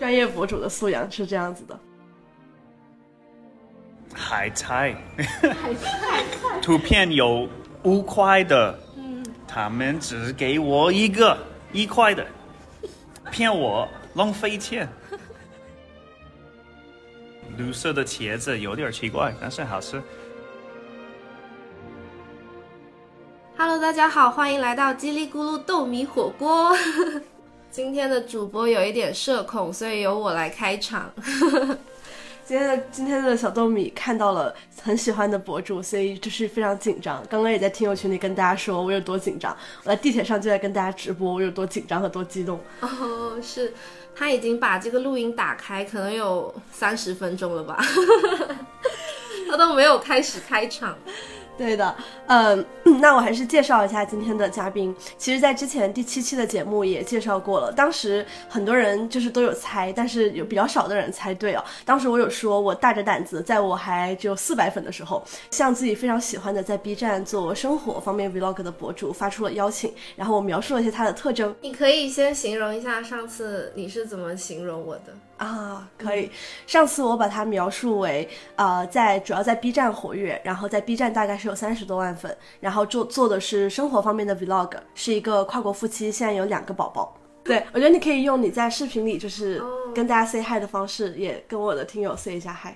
专业博主的素养是这样子的。海菜，海菜，图片有五块的，他们只给我一个一块的，骗我浪费钱。绿色的茄子有点奇怪，但是好吃。Hello，大家好，欢迎来到叽里咕噜豆米火锅。今天的主播有一点社恐，所以由我来开场。今天的今天的小豆米看到了很喜欢的博主，所以就是非常紧张。刚刚也在听友群里跟大家说我有多紧张，我在地铁上就在跟大家直播我有多紧张和多激动。哦，是他已经把这个录音打开，可能有三十分钟了吧，他都没有开始开场。对的，嗯，那我还是介绍一下今天的嘉宾。其实，在之前第七期的节目也介绍过了，当时很多人就是都有猜，但是有比较少的人猜对哦。当时我有说，我大着胆子，在我还只有四百粉的时候，向自己非常喜欢的在 B 站做生活方面 Vlog 的博主发出了邀请，然后我描述了一些他的特征。你可以先形容一下上次你是怎么形容我的？啊，可以。上次我把它描述为，呃，在主要在 B 站活跃，然后在 B 站大概是有三十多万粉，然后做做的是生活方面的 Vlog，是一个跨国夫妻，现在有两个宝宝。对，我觉得你可以用你在视频里就是跟大家 say hi 的方式，也跟我的听友 say 一下 hi。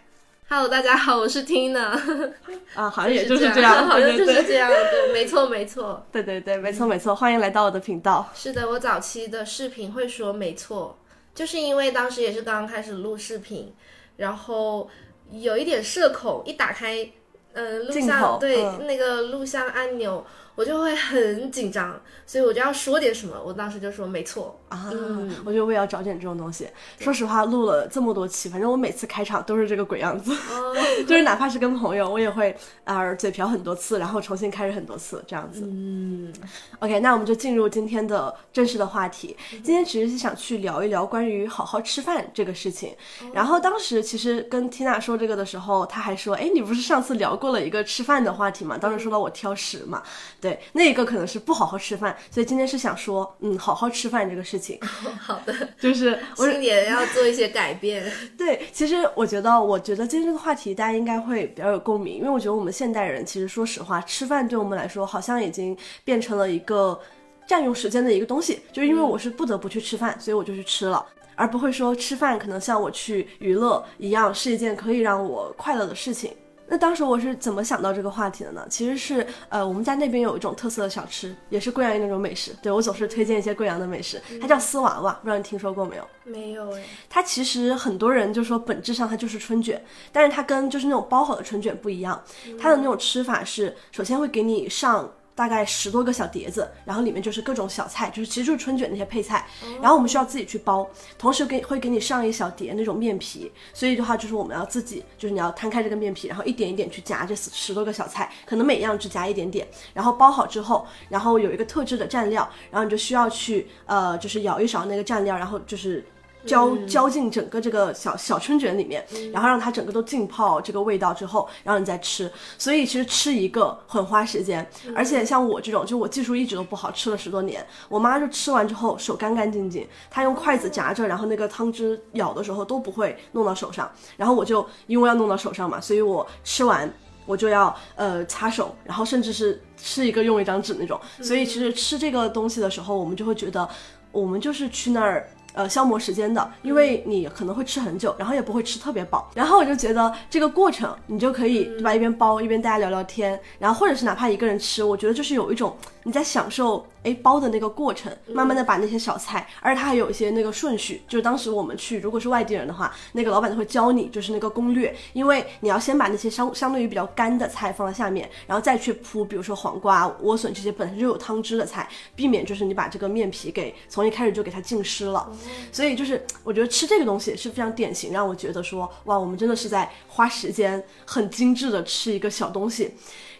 Hello，大家好，我是 Tina。啊，好像也就是这样，好像就是这样，对，没错没错。对对对，没错没错，欢迎来到我的频道。是的，我早期的视频会说没错，就是因为当时也是刚刚开始录视频，然后有一点社恐，一打开呃录像对、嗯。那个录像按钮，我就会很紧张，所以我就要说点什么，我当时就说没错。啊，嗯我觉得我也要找点这种东西。说实话，录了这么多期，反正我每次开场都是这个鬼样子，哦，就是哪怕是跟朋友，我也会啊、嘴瓢很多次，然后重新开始很多次这样子。嗯，OK，那我们就进入今天的正式的话题。今天其实是想去聊一聊关于好好吃饭这个事情。然后当时其实跟 Tina 说这个的时候，她还说：“哎，你不是上次聊过了一个吃饭的话题吗？当时说到我挑食嘛，对，那一个可能是不好好吃饭，所以今天是想说，嗯，好好吃饭这个事情，好的，就是我 新年要做一些改变。对，其实我觉得，我觉得今天这个话题大家应该会比较有共鸣，因为我觉得我们现代人其实说实话，吃饭对我们来说好像已经变成了一个占用时间的一个东西，就是因为我是不得不去吃饭，所以我就去吃了。而不会说吃饭可能像我去娱乐一样，是一件可以让我快乐的事情。那当时我是怎么想到这个话题的呢？其实是呃，我们家那边有一种特色的小吃，也是贵阳那种美食。对我总是推荐一些贵阳的美食，它叫丝娃娃，不知道你听说过没有？没有哎，它其实很多人就说本质上它就是春卷，但是它跟就是那种包好的春卷不一样，它的那种吃法是首先会给你上。大概十多个小碟子，然后里面就是各种小菜，就是其实就是春卷那些配菜，然后我们需要自己去包，同时给会给你上一小碟那种面皮，所以的话就是我们要自己，就是你要摊开这个面皮，然后一点一点去夹这十十多个小菜，可能每样只夹一点点，然后包好之后，然后有一个特制的蘸料，然后你就需要去呃就是舀一勺那个蘸料，然后就是。浇浇进整个这个小小春卷里面，然后让它整个都浸泡这个味道之后，然后你再吃。所以其实吃一个很花时间，而且像我这种，就我技术一直都不好，吃了十多年，我妈就吃完之后手干干净净，她用筷子夹着，然后那个汤汁舀的时候都不会弄到手上。然后我就因为要弄到手上嘛，所以我吃完我就要呃擦手，然后甚至是吃一个用一张纸那种。所以其实吃这个东西的时候，我们就会觉得我们就是去那儿。呃，消磨时间的，因为你可能会吃很久，然后也不会吃特别饱。然后我就觉得这个过程，你就可以对吧？一边包一边大家聊聊天，然后或者是哪怕一个人吃，我觉得就是有一种你在享受哎包的那个过程，慢慢的把那些小菜，而且它还有一些那个顺序，就是当时我们去，如果是外地人的话，那个老板会教你就是那个攻略，因为你要先把那些相相对于比较干的菜放在下面，然后再去铺，比如说黄瓜、莴笋这些本身就有汤汁的菜，避免就是你把这个面皮给从一开始就给它浸湿了。所以就是我觉得吃这个东西是非常典型，让我觉得说哇，我们真的是在花时间很精致的吃一个小东西。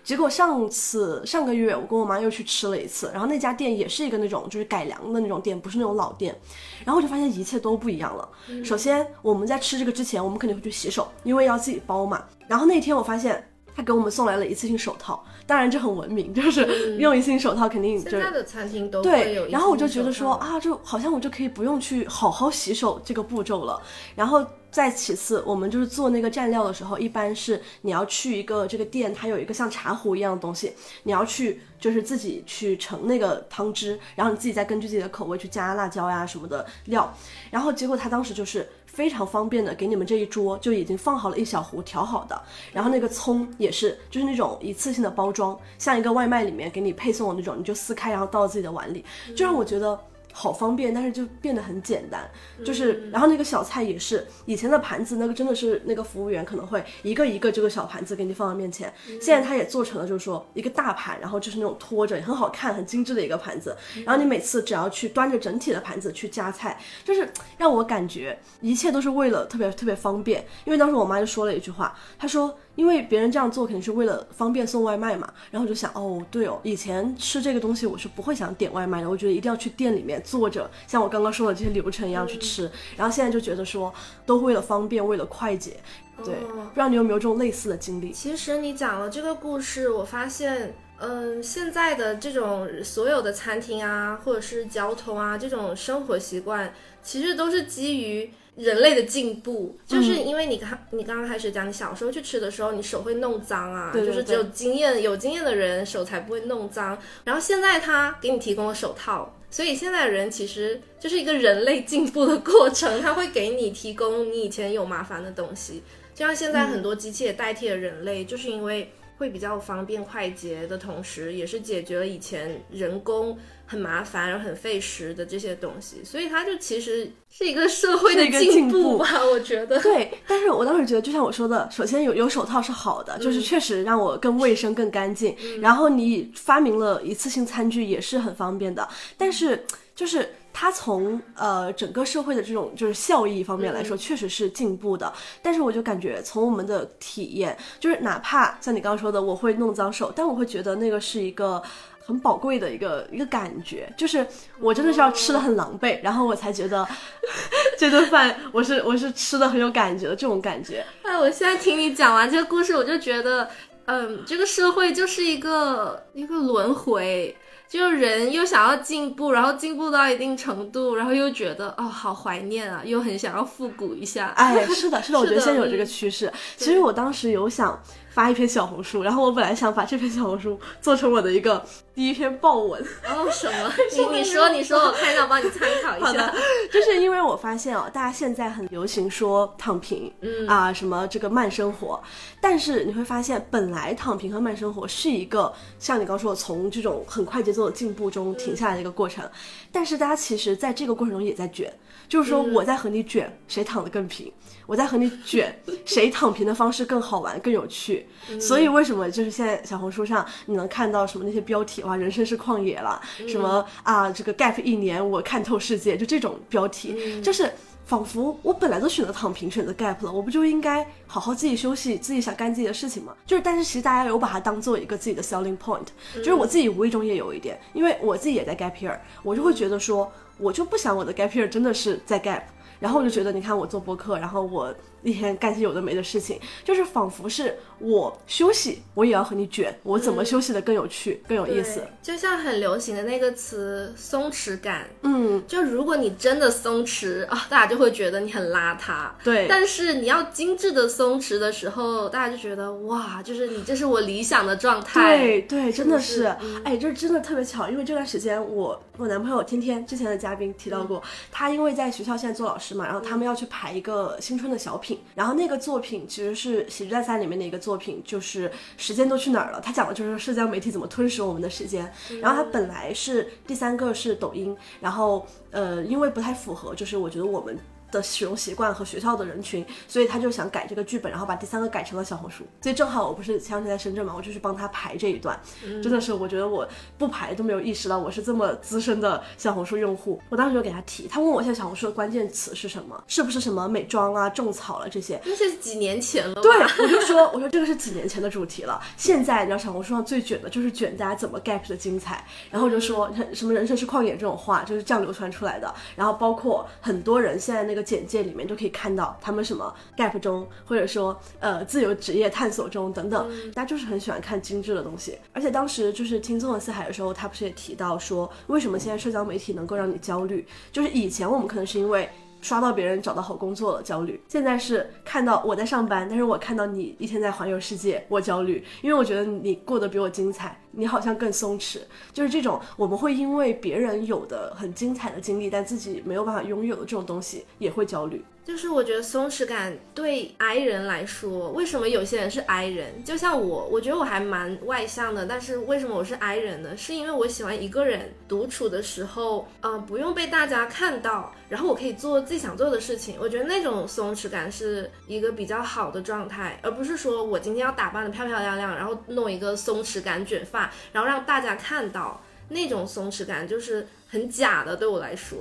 结果上次上个月我跟我妈又去吃了一次，然后那家店也是一个那种就是改良的那种店，不是那种老店。然后我就发现一切都不一样了。首先我们在吃这个之前，我们肯定会去洗手，因为要自己包嘛。然后那天我发现他给我们送来了一次性手套，当然这很文明，就是用一次性手套肯定就现在的餐厅都会有对，然后我就觉得说啊，就好像我就可以不用去好好洗手这个步骤了。然后再其次，我们就是做那个蘸料的时候，一般是你要去一个这个店，它有一个像茶壶一样的东西，你要去就是自己去盛那个汤汁，然后你自己再根据自己的口味去加辣椒呀什么的料。然后结果他当时就是非常方便的给你们这一桌就已经放好了一小壶调好的，然后那个葱也是就是那种一次性的包装，像一个外卖里面给你配送的那种，你就撕开然后倒到自己的碗里，就让我觉得。好方便，但是就变得很简单，就是，然后那个小菜也是，以前的盘子那个真的是那个服务员可能会一个一个这个小盘子给你放到面前，现在他也做成了就是说一个大盘，然后就是那种托着很好看、很精致的一个盘子，然后你每次只要去端着整体的盘子去夹菜，就是让我感觉一切都是为了特别特别方便，因为当时我妈就说了一句话，她说。因为别人这样做肯定是为了方便送外卖嘛，然后我就想，哦，对哦，以前吃这个东西我是不会想点外卖的，我觉得一定要去店里面坐着，像我刚刚说的这些流程一样去吃，然后现在就觉得说，都为了方便，为了快捷，对，哦。不知道你有没有这种类似的经历？其实你讲了这个故事，我发现，嗯，现在的这种所有的餐厅啊，或者是交通啊，这种生活习惯，其实都是基于人类的进步。就是因为你刚你刚刚开始讲，你小时候去吃的时候，你手会弄脏啊，对对就是只有经验有经验的人手才不会弄脏。然后现在他给你提供了手套。所以现在的人其实就是一个人类进步的过程，他会给你提供你以前有麻烦的东西，就像现在很多机器也代替了人类，就是因为会比较方便快捷的同时，也是解决了以前人工很麻烦然后很费时的这些东西，所以它就其实是一个社会的一个进步步吧，我觉得。对，但是我当时觉得，就像我说的，首先有有手套是好的，就是确实让我更卫生、更干净。然后你发明了一次性餐具也是很方便的，但是就是它从呃整个社会的这种就是效益方面来说，确实是进步的。但是我就感觉从我们的体验，就是哪怕像你刚刚说的，我会弄脏手，但我会觉得那个是一个。很宝贵的一个一个感觉，就是我真的是要吃的很狼狈，然后我才觉得 这顿饭我是我是吃的很有感觉的这种感觉。哎，我现在听你讲完这个故事，我就觉得，嗯，这个社会就是一个一个轮回，就是人又想要进步，然后进步到一定程度，然后又觉得哦好怀念啊，又很想要复古一下。哎，是的，是的，我觉得现在有这个趋势。其实我当时有想发一篇小红书，然后我本来想把这篇小红书做成我的一个第一篇爆文，哦，什么？你你说你说，我看一下，我帮你参考一下 好的。，就是因为我发现哦，大家现在很流行说躺平，嗯啊，什么这个慢生活，但是你会发现，本来躺平和慢生活是一个像你刚说的，从这种很快节奏的进步中停下来的一个过程，但是大家其实在这个过程中也在卷，就是说我在和你卷，谁躺得更平。我在和你卷，谁躺平的方式更好玩、更有趣。所以为什么就是现在小红书上你能看到什么那些标题哇，人生是旷野了，什么啊这个 gap 一年我看透世界，就这种标题，就是。仿佛我本来都选择躺平，选择 gap 了，我不就应该好好自己休息，自己想干自己的事情吗？就是，但是其实大家有把它当做一个自己的 selling point，就是我自己无意中也有一点，因为我自己也在 gap year，我就会觉得说，我就不想我的 gap year 真的是在 gap，然后我就觉得，你看我做播客，然后我一天干些有的没的事情，就是仿佛是我休息，我也要和你卷，我怎么休息的更有趣、更有意思？就像很流行的那个词“松弛感”，嗯，就如果你真的松弛啊，大家就会觉得你很邋遢。对，但是你要精致的松弛的时候，大家就觉得哇，就是你这是我理想的状态。对对，真的不是是，嗯哎，这真的特别巧，因为这段时间我我男朋友天天之前的嘉宾提到嗯过，他因为在学校现在做老师嘛，然后他们要去排一个新春的小品，然后那个作品其实是《喜剧大赛》里面的一个作品，就是时间都去哪儿了？它讲的就是社交媒体怎么吞噬我们的时间。嗯然后它本来是第三个是抖音，然后呃，因为不太符合，就是我觉得我们。的使用习惯和学校的人群，所以他就想改这个剧本，然后把第三个改成了小红书。所以正好我不是前两天在深圳嘛，我就去帮他排这一段。真的是，我觉得我不排都没有意识到我是这么资深的小红书用户。我当时就给他提，他问我现在小红书的关键词是什么，是不是什么美妆啊、种草了这些。那是几年前了。对，我就说，我说这个是几年前的主题了。现在你知道小红书上最卷的就是卷大家怎么 gap 的精彩，然后我就说什么人生是旷野这种话就是这样流传出来的。然后包括很多人现在那个简介里面就可以看到他们什么 gap 中，或者说呃自由职业探索中等等，大家就是很喜欢看精致的东西。而且当时就是听纵横四海的时候，他不是也提到说，为什么现在社交媒体能够让你焦虑？就是以前我们可能是因为。刷到别人找到好工作了，焦虑。现在是看到我在上班，但是我看到你一天在环游世界，我焦虑，因为我觉得你过得比我精彩，你好像更松弛。就是这种，我们会因为别人有的很精彩的经历，但自己没有办法拥有的这种东西，也会焦虑。就是我觉得松弛感对 I 人来说，为什么有些人是 I 人？就像我，我觉得我还蛮外向的，但是为什么我是 I 人呢？是因为我喜欢一个人独处的时候，嗯，不用被大家看到，然后我可以做自己想做的事情。我觉得那种松弛感是一个比较好的状态，而不是说我今天要打扮的漂漂亮亮，然后弄一个松弛感卷发，然后让大家看到那种松弛感，就是很假的，对我来说。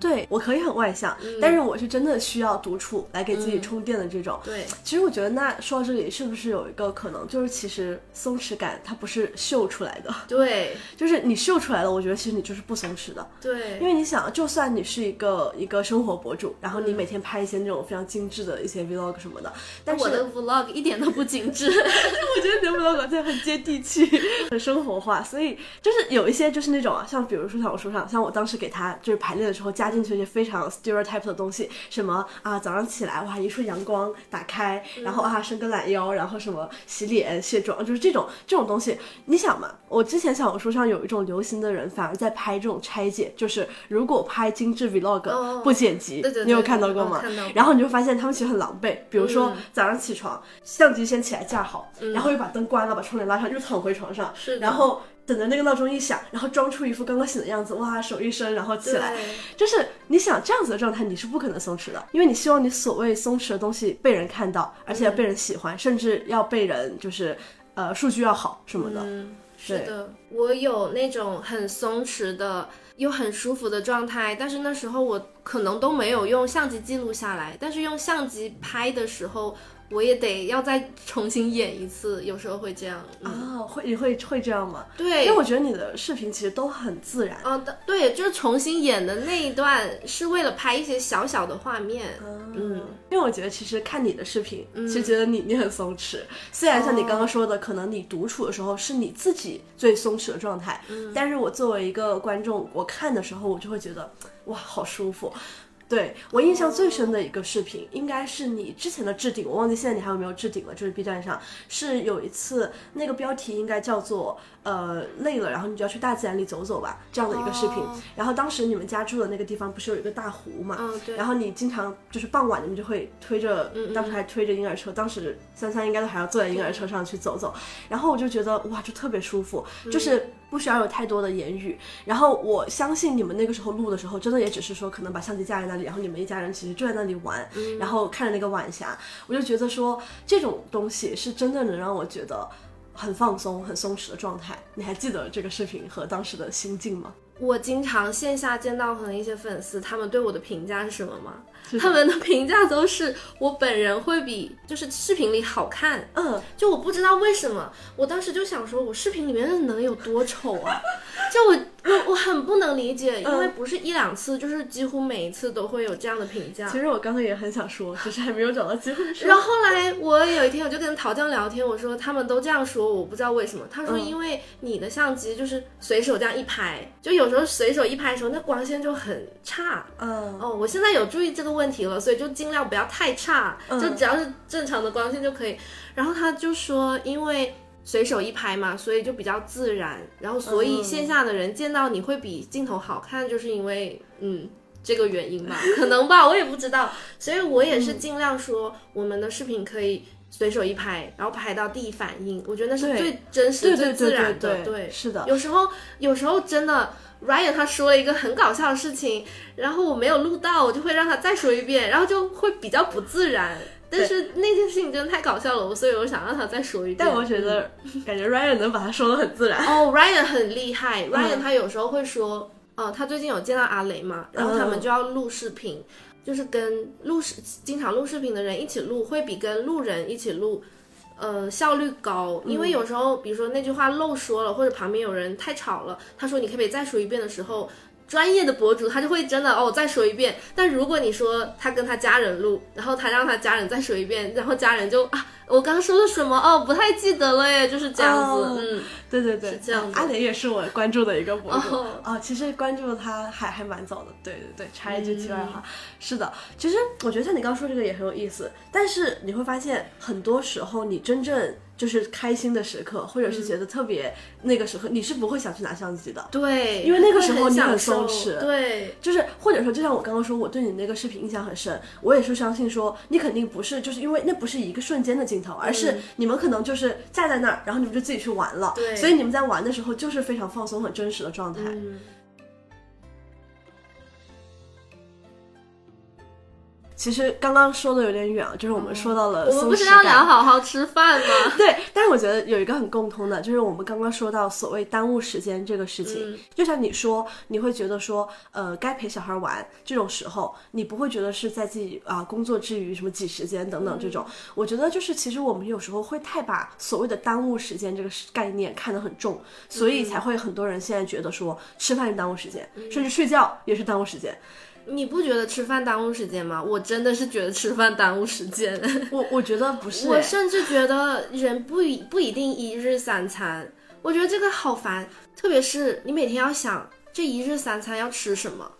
对我可以很外向，但是我是真的需要独处来给自己充电的这种。对，其实我觉得那说到这里，是不是有一个可能，就是其实松弛感它不是秀出来的。对，就是你秀出来了，我觉得其实你就是不松弛的。对，因为你想，就算你是一个一个生活博主，然后你每天拍一些那种非常精致的一些 vlog 什么的，但是我的 vlog 一点都不精致，我觉得你的 vlog 真很接地气，很生活化。所以就是有一些就是那种啊，像比如说像我说上，像我当时给他就是排练的时候。加进去一些非常 stereotype 的东西，什么啊，早上起来哇，一束阳光打开，然后啊，伸个懒腰，然后什么洗脸卸妆，就是这种这种东西。你想嘛，我之前小红书上有一种流行的人，反而在拍这种拆解，就是如果拍精致 vlog 不剪辑，你有看到过吗？然后你就发现他们其实很狼狈，比如说早上起床，相机先起来架好，然后又把灯关了，把窗帘拉上，又躺回床上，然后。等着那个闹钟一响，然后装出一副刚刚醒的样子，哇，手一伸，然后起来，就是你想这样子的状态，你是不可能松弛的，因为你希望你所谓松弛的东西被人看到，而且要被人喜欢，甚至要被人就是呃数据要好什么的。是的，我有那种很松弛的又很舒服的状态，但是那时候我可能都没有用相机记录下来，但是用相机拍的时候。我也得要再重新演一次，有时候会这样啊，会你会会这样吗？对，因为我觉得你的视频其实都很自然啊。对，就是重新演的那一段是为了拍一些小小的画面。嗯，因为我觉得其实看你的视频，其实觉得你你很松弛。虽然像你刚刚说的，可能你独处的时候是你自己最松弛的状态，但是我作为一个观众，我看的时候我就会觉得哇，好舒服。对我印象最深的一个视频，应该是你之前的置顶，我忘记现在你还有没有置顶了。就是 B 站上是有一次，那个标题应该叫做呃累了，然后你就要去大自然里走走吧这样的一个视频。然后当时你们家住的那个地方不是有一个大湖嘛？嗯，对。然后你经常就是傍晚你们就会推着，当时还推着婴儿车，当时三三应该都还要坐在婴儿车上去走走。然后我就觉得哇，就特别舒服，就是。不需要有太多的言语，然后我相信你们那个时候录的时候，真的也只是说可能把相机架在那里，然后你们一家人其实就在那里玩，然后看着那个晚霞，我就觉得说这种东西是真的能让我觉得很放松、很松弛的状态。你还记得这个视频和当时的心境吗？我经常线下见到可能一些粉丝，他们对我的评价是什么吗？他们的评价都是我本人会比就是视频里好看，嗯，就我不知道为什么，我当时就想说，我视频里面能有多丑啊？就我我我很不能理解，因为不是一两次，就是几乎每一次都会有这样的评价。其实我刚才也很想说，只是还没有找到机会说。然后后来我有一天我就跟陶酱聊天，我说他们都这样说，我不知道为什么。他说因为你的相机就是随手这样一拍，就有时候随手一拍的时候，那光线就很差。嗯哦，我现在有注意这个。问题了，所以就尽量不要太差，就只要是正常的光线就可以。然后他就说，因为随手一拍嘛，所以就比较自然。然后所以线下的人见到你会比镜头好看，就是因为嗯这个原因吧，可能吧，我也不知道。所以我也是尽量说，我们的视频可以随手一拍，然后拍到第一反应，我觉得那是最真实、最自然的。对，是的。有时候，有时候真的。Ryan 他说了一个很搞笑的事情，然后我没有录到，我就会让他再说一遍，然后就会比较不自然。但是那件事情真的太搞笑了，我所以我想让他再说一遍。但我觉得，感觉 Ryan 能把它说的很自然。哦，Ryan 很厉害，Ryan 他有时候会说，哦，他最近有见到阿雷嘛，然后他们就要录视频，就是跟录视经常录视频的人一起录，会比跟路人一起录。呃，效率高，因为有时候，比如说那句话漏说了，或者旁边有人太吵了，他说你可不可以再说一遍的时候，专业的博主，他就会真的哦再说一遍。但如果你说他跟他家人录，然后他让他家人再说一遍，然后家人就啊，我刚说了什么哦，不太记得了耶，就是这样子。哦 嗯，对对对，是这样的阿雷也是我关注的一个博主。哦。哦其实关注他还还蛮早的，对对对，插一句题外话，是的，其实我觉得像你刚刚说这个也很有意思，但是你会发现很多时候你真正就是开心的时刻，或者是觉得特别那个时刻，你是不会想去拿相机的。对，因为那个时候你很松弛。对，就是或者说，就像我刚刚说，我对你那个视频印象很深，我也是相信说，你肯定不是，就是因为那不是一个瞬间的镜头，而是你们可能就是站在那儿，然后你们就自己去玩了，对。所以你们在玩的时候就是非常放松、很真实的状态。嗯，其实刚刚说的有点远啊，就是我们说到了我们不是要聊。好好吃饭吗？对，但是我觉得有一个很共通的，就是我们刚刚说到所谓耽误时间这个事情，嗯就像你说，你会觉得说，呃，该陪小孩玩这种时候，你不会觉得是在自己啊、工作之余什么挤时间等等这种。我觉得就是其实我们有时候会太把所谓的耽误时间这个概念看得很重，所以才会很多人现在觉得说吃饭是耽误时间，甚至睡觉也是耽误时间。你不觉得吃饭耽误时间吗？我真的是觉得吃饭耽误时间。我我觉得不是、我欸，甚至觉得人不一不一定一日三餐，我觉得这个好烦，特别是你每天要想这一日三餐要吃什么。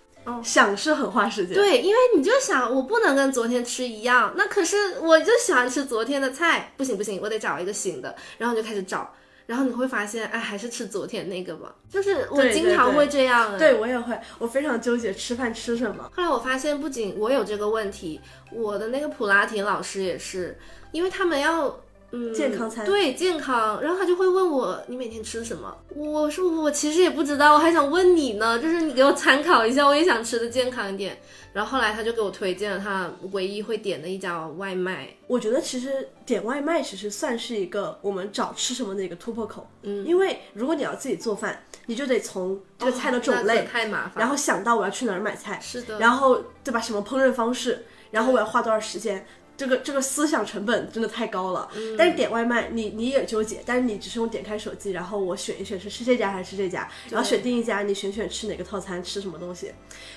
想是很花时间。对，因为你就想我不能跟昨天吃一样，那可是我就喜欢吃昨天的菜，不行不行，我得找一个新的，然后你就开始找，然后你会发现，哎，还是吃昨天那个吧。就是我经常会这样、哎对我也会，我非常纠结吃饭吃什么。后来我发现，不仅我有这个问题，我的那个普拉提老师也是，因为他们要。嗯，健康餐对健康，然后他就会问我你每天吃什么？我说我其实也不知道，我还想问你呢，就是你给我参考一下，我也想吃的健康一点。然后后来他就给我推荐了他唯一会点的一家外卖，我觉得其实点外卖其实算是一个我们找吃什么的一个突破口。嗯，因为如果你要自己做饭，你就得从这个菜的种类，可太麻烦。然后想到我要去哪儿买菜，是的，然后对吧？什么烹饪方式，然后我要花多少时间。这个这个思想成本真的太高了，嗯但是点外卖你你也纠结，但是你只是用点开手机，然后我选一选是吃这家还是吃这家，然后选定一家，你选选吃哪个套餐，吃什么东西。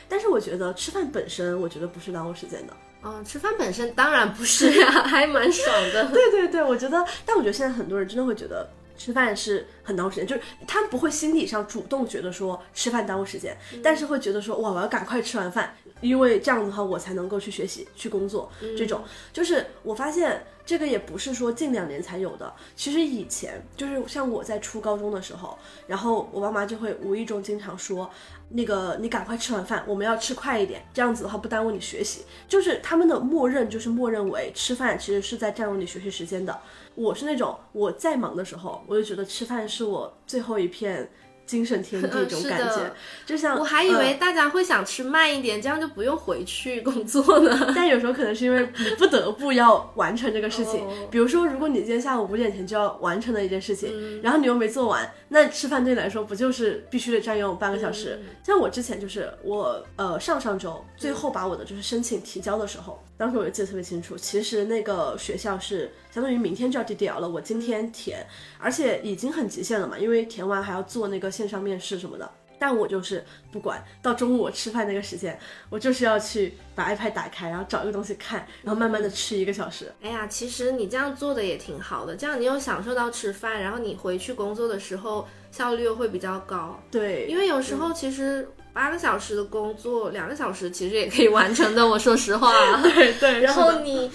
但是我觉得吃饭本身，我觉得不是耽误时间的。嗯，吃饭本身当然不是呀、还蛮爽的。对对对，我觉得，但我觉得现在很多人真的会觉得吃饭是很耽误时间，就是他们不会心理上主动觉得说吃饭耽误时间，但是会觉得说哇，我要赶快吃完饭，因为这样的话我才能够去学习、去工作。这种就是我发现这个也不是说近两年才有的，其实以前就是像我在初高中的时候，然后我爸妈就会无意中经常说。那个，你赶快吃完饭，我们要吃快一点，这样子的话不耽误你学习。就是他们的默认，就是默认为吃饭其实是在占用你学习时间的。我是那种我在忙的时候，我就觉得吃饭是我最后一片精神天地 这种感觉的，就像我还以为大家会想吃慢一点，这样就不用回去工作呢。但有时候可能是因为你不得不要完成这个事情，哦比如说，如果你今天下午五点前就要完成的一件事情，嗯然后你又没做完，那吃饭对你来说不就是必须得占用半个小时？嗯像我之前就是我呃上上周最后把我的就是申请提交的时候，当时我就记得特别清楚，其实那个学校是相当于明天就要 DDL 了，我今天填，而且已经很极限了嘛，因为填完还要做那个线上面试什么的。但我就是不管，到中午我吃饭那个时间，我就是要去把 iPad 打开，然后找一个东西看，然后慢慢的吃一个小时。哎呀，其实你这样做的也挺好的，这样你又享受到吃饭，然后你回去工作的时候效率又会比较高。对，因为有时候其实八个小时的工作，两个小时其实也可以完成的。我说实话，对对，然后你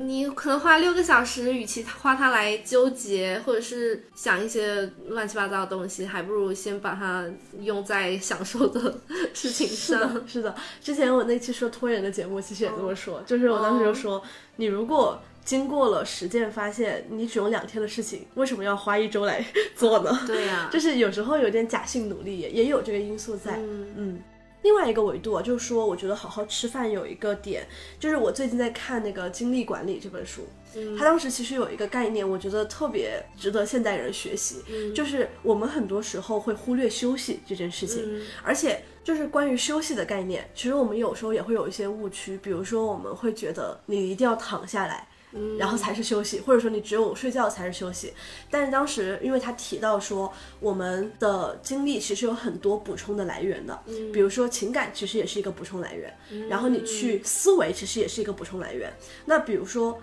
你可能花六个小时，与其花它来纠结或者是想一些乱七八糟的东西，还不如先把它用在享受的事情是上。的，是的。之前我那期说拖延的节目，其实也这么说，就是我当时就说，你如果经过了实践，发现你只用两天的事情，为什么要花一周来做呢？对呀、就是有时候有点假性努力，也也有这个因素在。嗯。嗯，另外一个维度啊，就是说，我觉得好好吃饭有一个点，就是我最近在看那个《精力管理》这本书，嗯。它当时其实有一个概念，我觉得特别值得现代人学习，嗯。就是我们很多时候会忽略休息这件事情，嗯。而且就是关于休息的概念，其实我们有时候也会有一些误区，比如说我们会觉得你一定要躺下来。然后才是休息，或者说你只有睡觉才是休息。但是当时因为他提到说，我们的精力其实有很多补充的来源的，比如说情感其实也是一个补充来源，然后你去思维其实也是一个补充来源。那比如说。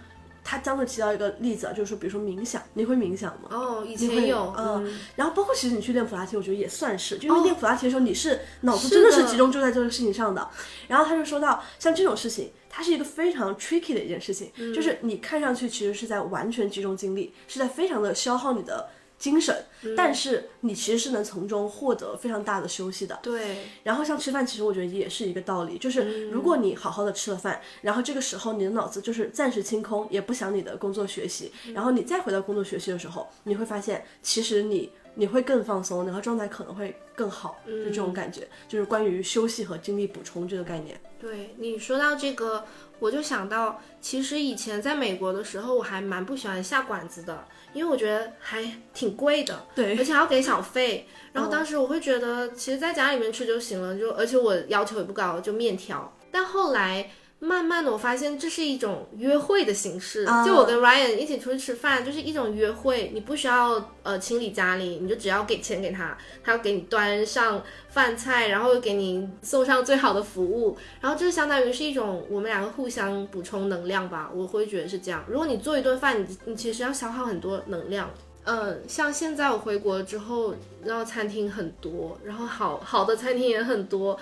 他当时提到一个例子啊，就是说，比如说冥想，你会冥想吗？哦，以前会有，嗯，然后包括其实你去练普拉提，我觉得也算是，就因为哦练普拉提的时候，你是脑子真的是集中就在这个事情上的。然后他就说到，像这种事情，它是一个非常 tricky 的一件事情，嗯。就是你看上去其实是在完全集中精力，是在非常的消耗你的精神，嗯。但是你其实是能从中获得非常大的休息的。对，然后像吃饭，其实我觉得也是一个道理，嗯就是如果你好好的吃了饭，然后这个时候你的脑子就是暂时清空，也不想你的工作学习，嗯。然后你再回到工作学习的时候，你会发现其实你你会更放松，然后状态可能会更好，就这嗯种感觉，就是关于休息和精力补充这个概念。对你说到这个，我就想到，其实以前在美国的时候，我还蛮不喜欢下馆子的，因为我觉得还挺贵的，对而且还要给小费。然后当时我会觉得，其实在家里面吃就行了，就而且我要求也不高，就面条。但后来慢慢的，我发现这是一种约会的形式。啊就我跟 Ryan 一起出去吃饭，就是一种约会。你不需要呃清理家里，你就只要给钱给他，他要给你端上饭菜，然后又给你送上最好的服务。然后这相当于是一种我们两个互相补充能量吧，我会觉得是这样。如果你做一顿饭，你你其实要消耗很多能量。嗯，像现在我回国之后，然后餐厅很多，然后好好的餐厅也很多。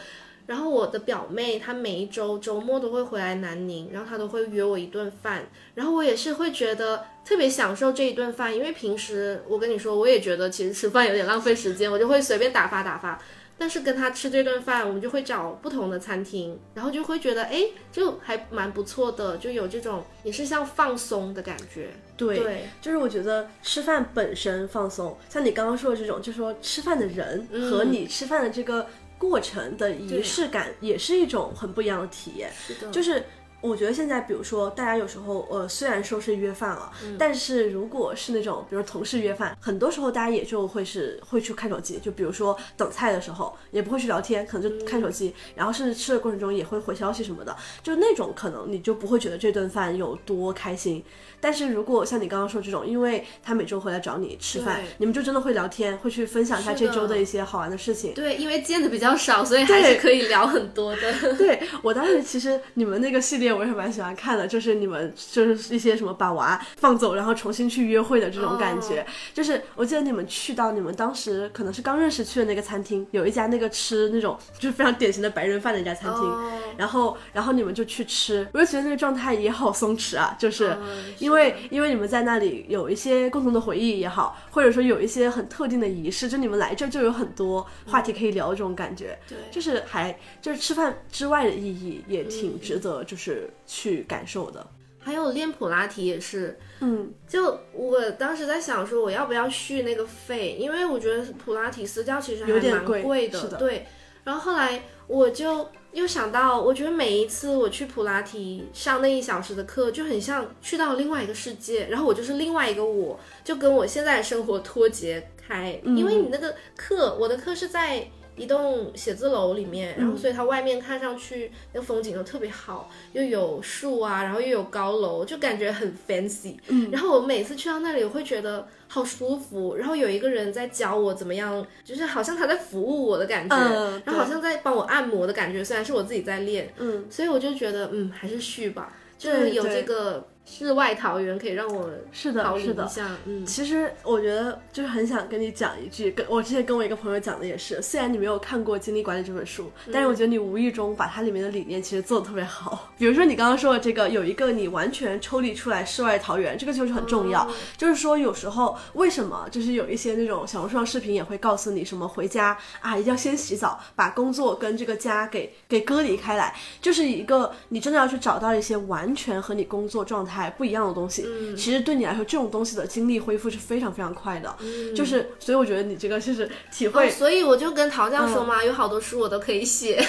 然后我的表妹她每一周周末都会回来南宁，然后她都会约我一顿饭，然后我也是会觉得特别享受这一顿饭，因为平时我跟你说，我也觉得其实吃饭有点浪费时间，我就会随便打发打发。但是跟她吃这顿饭，我们就会找不同的餐厅，然后就会觉得哎，就还蛮不错的，就有这种也是像放松的感觉。对，对就是我觉得吃饭本身放松，像你刚刚说的这种，就是说吃饭的人和你吃饭的这个过程的仪式感，也是一种很不一样的体验。是的，就是我觉得现在，比如说大家有时候，呃，虽然说是约饭了，但是如果是那种，比如同事约饭，很多时候大家也就会是会去看手机，就比如说等菜的时候，也不会去聊天，可能就看手机，然后甚至吃的过程中也会回消息什么的，就那种可能你就不会觉得这顿饭有多开心。但是如果像你刚刚说这种，因为他每周回来找你吃饭，你们就真的会聊天，会去分享一下这周的一些好玩的事情。对，因为见的比较少，所以还对是可以聊很多的。对我当时其实你们那个系列我也蛮喜欢看的，就是你们就是一些什么把娃放走，然后重新去约会的这种感觉。哦就是我记得你们去到你们当时可能是刚认识去的那个餐厅，有一家那个吃那种就是非常典型的白人饭的一家餐厅，哦然后然后你们就去吃，我就觉得那个状态也好松弛啊，就是。嗯因为因为你们在那里有一些共同的回忆也好，或者说有一些很特定的仪式，就你们来这儿就有很多话题可以聊，这种感觉。对就是还就是吃饭之外的意义也嗯挺值得就是去感受的。还有练普拉提也是，嗯，就我当时在想说，我要不要续那个费？因为我觉得普拉提私教其实还蛮有点贵的对。然后后来我就又想到，我觉得每一次我去普拉提上那一小时的课，就很像去到另外一个世界，然后我就是另外一个我，就跟我现在的生活脱节开。因为你那个课，我的课是在。一栋写字楼里面，然后所以它外面看上去那个风景都特别好，又有树啊，然后又有高楼，就感觉很 fancy。嗯，然后我每次去到那里，我会觉得好舒服，然后有一个人在教我怎么样，就是好像他在服务我的感觉，嗯然后好像在帮我按摩的感觉，虽然是我自己在练，嗯，所以我就觉得嗯还是续吧，就是有这个世外桃源可以让我是的是的嗯，其实我觉得就是很想跟你讲一句，跟我之前跟我一个朋友讲的也是，虽然你没有看过《精力管理》这本书，但是我觉得你无意中把它里面的理念其实做的特别好。比如说你刚刚说的这个，有一个你完全抽离出来世外桃源，这个就是很重要。就是说有时候为什么就是有一些那种小红书上视频也会告诉你什么回家啊一定要先洗澡，把工作跟这个家给给割离开来，就是一个你真的要去找到一些完全和你工作状态不一样的东西。其实对你来说，这种东西的精力恢复是非常非常快的。就是所以我觉得你这个就是体会，哦所以我就跟陶酱说嗯嘛，有好多书我都可以写，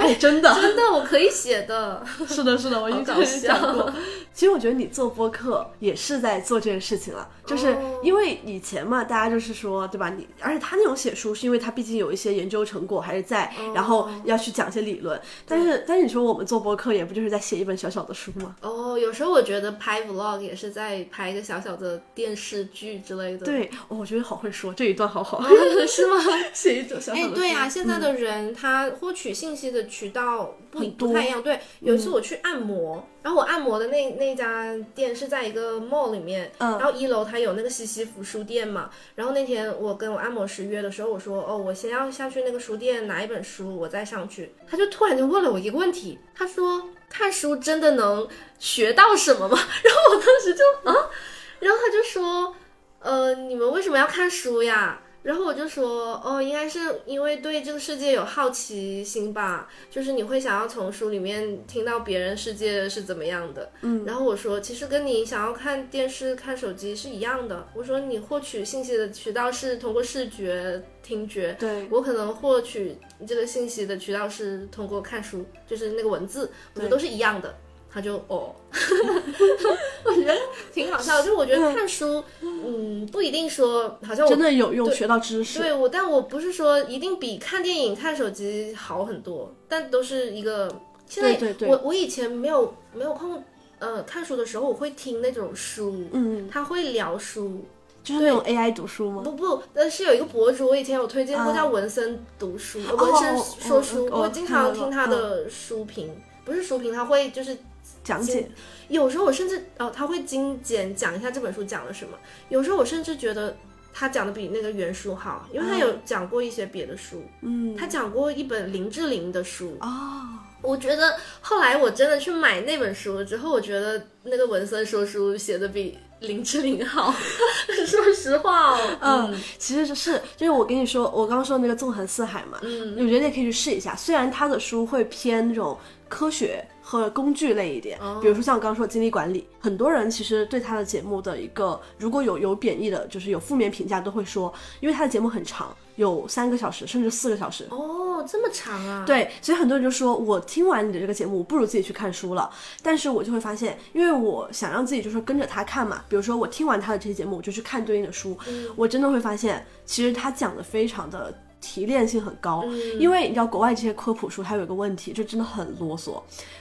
哎，真的。真的我可以写的，是的，是的，我已经好搞跟你讲过。其实我觉得你做播客也是在做这件事情了，就是哦因为以前嘛，大家就是说，对吧？你而且他那种写书，是因为他毕竟有一些研究成果还是在，然后要去讲一些理论。但是，但是你说我们做播客，也不就是在写一本小小的书吗？哦，有有时候我觉得拍 vlog 也是在拍一个小小的电视剧之类的。，对，哦我觉得好会说这一段，好好，是吗？写一种小小哎，的。对啊，现在的人他获取信息的渠道不很多不太一样。对，有一次我去按摩，然后我按摩的那那家店是在一个 mall 里面，嗯然后一楼它有那个西西弗书店嘛。然后那天我跟我按摩师约的时候，我说哦，我先要下去那个书店拿一本书，我再上去。他就突然就问了我一个问题，他说看书真的能学到什么吗？然后我当时就啊，然后他就说，呃，你们为什么要看书呀？然后我就说，哦，应该是因为对这个世界有好奇心吧，就是你会想要从书里面听到别人世界是怎么样的。嗯，然后我说，其实跟你想要看电视、看手机是一样的。我说，你获取信息的渠道是通过视觉、听觉，对，我可能获取这个信息的渠道是通过看书，就是那个文字，我觉得都是一样的。他就哦，我觉得挺好笑的，就是我觉得看书，嗯，不一定说好像我真的有用，学到知识。对我，但我不是说一定比看电影、看手机好很多，但都是一个。现在对对对。我我以前没有没有空，呃，看书的时候我会听那种书，嗯，他会聊书，就是那种 AI 读书吗？不不，但是有一个博主，我以前有推荐过，啊。叫文森读书，呃文森哦说书，哦我经常听他的书评，不是书评，他会就是讲解。有时候我甚至哦，他会精简讲一下这本书讲了什么。有时候我甚至觉得他讲的比那个原书好，因为他有讲过一些别的书，嗯，他讲过一本林志玲的书。哦，我觉得后来我真的去买那本书了之后，我觉得那个文森说书写的比林志玲好。说实话哦，嗯，其实是就是我跟你说，我刚刚说的那个纵横四海嘛，嗯我觉得你也可以去试一下。虽然他的书会偏那种科学和工具类一点，哦比如说像我刚刚说的精力管理，很多人其实对他的节目的一个如果有有贬义的，就是有负面评价，都会说，因为他的节目很长，有三个小时甚至四个小时。哦，这么长啊？对，所以很多人就说，我听完你的这个节目，我不如自己去看书了。但是我就会发现，因为我想让自己就是跟着他看嘛，比如说我听完他的这些节目，我就去看对应的书，我真的会发现，其实他讲的非常的提炼性很高。因为你知道，国外这些科普书它有一个问题，就真的很啰嗦。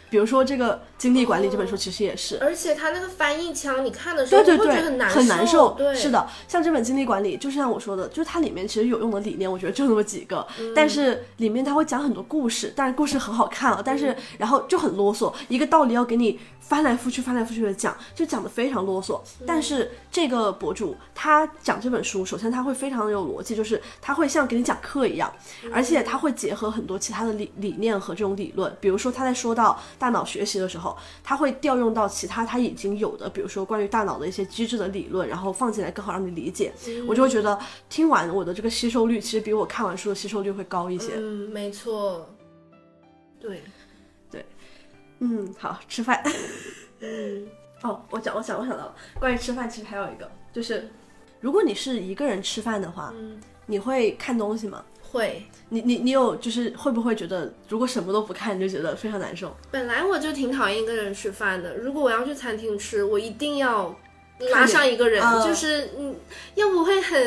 比如说这个《精力管理》这本书，其实也是。而且它那个翻译腔，你看的时候对对对，会觉得很难很难受。对，是的，像这本精力管理，就像我说的，就是它里面其实有用的理念，我觉得就那么几个，嗯但是里面它会讲很多故事，但是故事很好看啊，但嗯是然后就很啰嗦，一个道理要给你翻来覆去、翻来覆去的讲，就讲的非常啰嗦。嗯但是这个博主他讲这本书，首先他会非常的有逻辑，就是他会像给你讲课一样，嗯而且他会结合很多其他的理理念和这种理论，比如说他在说到大脑学习的时候，他会调用到其他他已经有的，比如说关于大脑的一些机制的理论，然后放进来更好让你理解。我就会觉得听完我的这个吸收率，其实比我看完书的吸收率会高一些。嗯，没错，对，嗯，好，吃饭。嗯，哦，我讲，我想，我想到了，关于吃饭，其实还有一个，就是如果你是一个人吃饭的话，嗯你会看东西吗？会。你你你有就是会不会觉得，如果什么都不看，你就觉得非常难受？本来我就挺讨厌一个人吃饭的，如果我要去餐厅吃，我一定要拉上一个人，嗯就是嗯，要不会很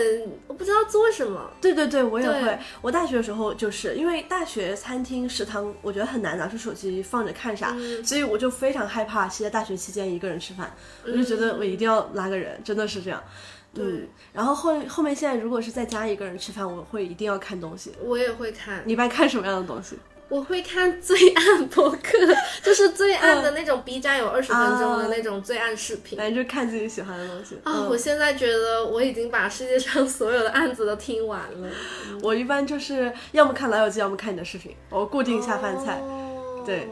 我不知道做什么。对对对，我也对会。我大学的时候就是因为大学餐厅食堂，我觉得很难拿出手机放着看啥，嗯所以我就非常害怕，其实在大学期间一个人吃饭，我就觉得我一定要拉个人，真的是这样。嗯，然后后后面现在如果是在家一个人吃饭，我会一定要看东西。我也会看，你一般看什么样的东西？我会看最暗博客，就是最暗嗯的那种 B 站有二十分钟的那种最暗视频。反正就看自己喜欢的东西。啊、嗯我现在觉得我已经把世界上所有的案子都听完了。我一般就是要么看老友记，要么看你的视频，我固定下饭菜。哦对。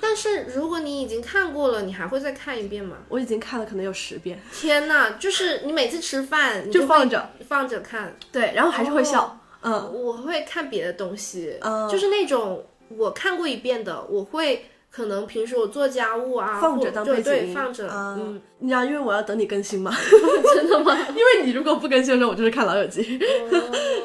但是如果你已经看过了，你还会再看一遍吗？我已经看了可能有十遍，天呐，就是你每次吃饭你会就放着放着看。对，然后还是会笑。嗯，我会看别的东西，嗯就是那种我看过一遍的，我会可能平时我做家务啊，放着当背景音对放着，啊嗯，你知道，因为我要等你更新嘛，真的吗？因为你如果不更新的时候，我就是看老友记。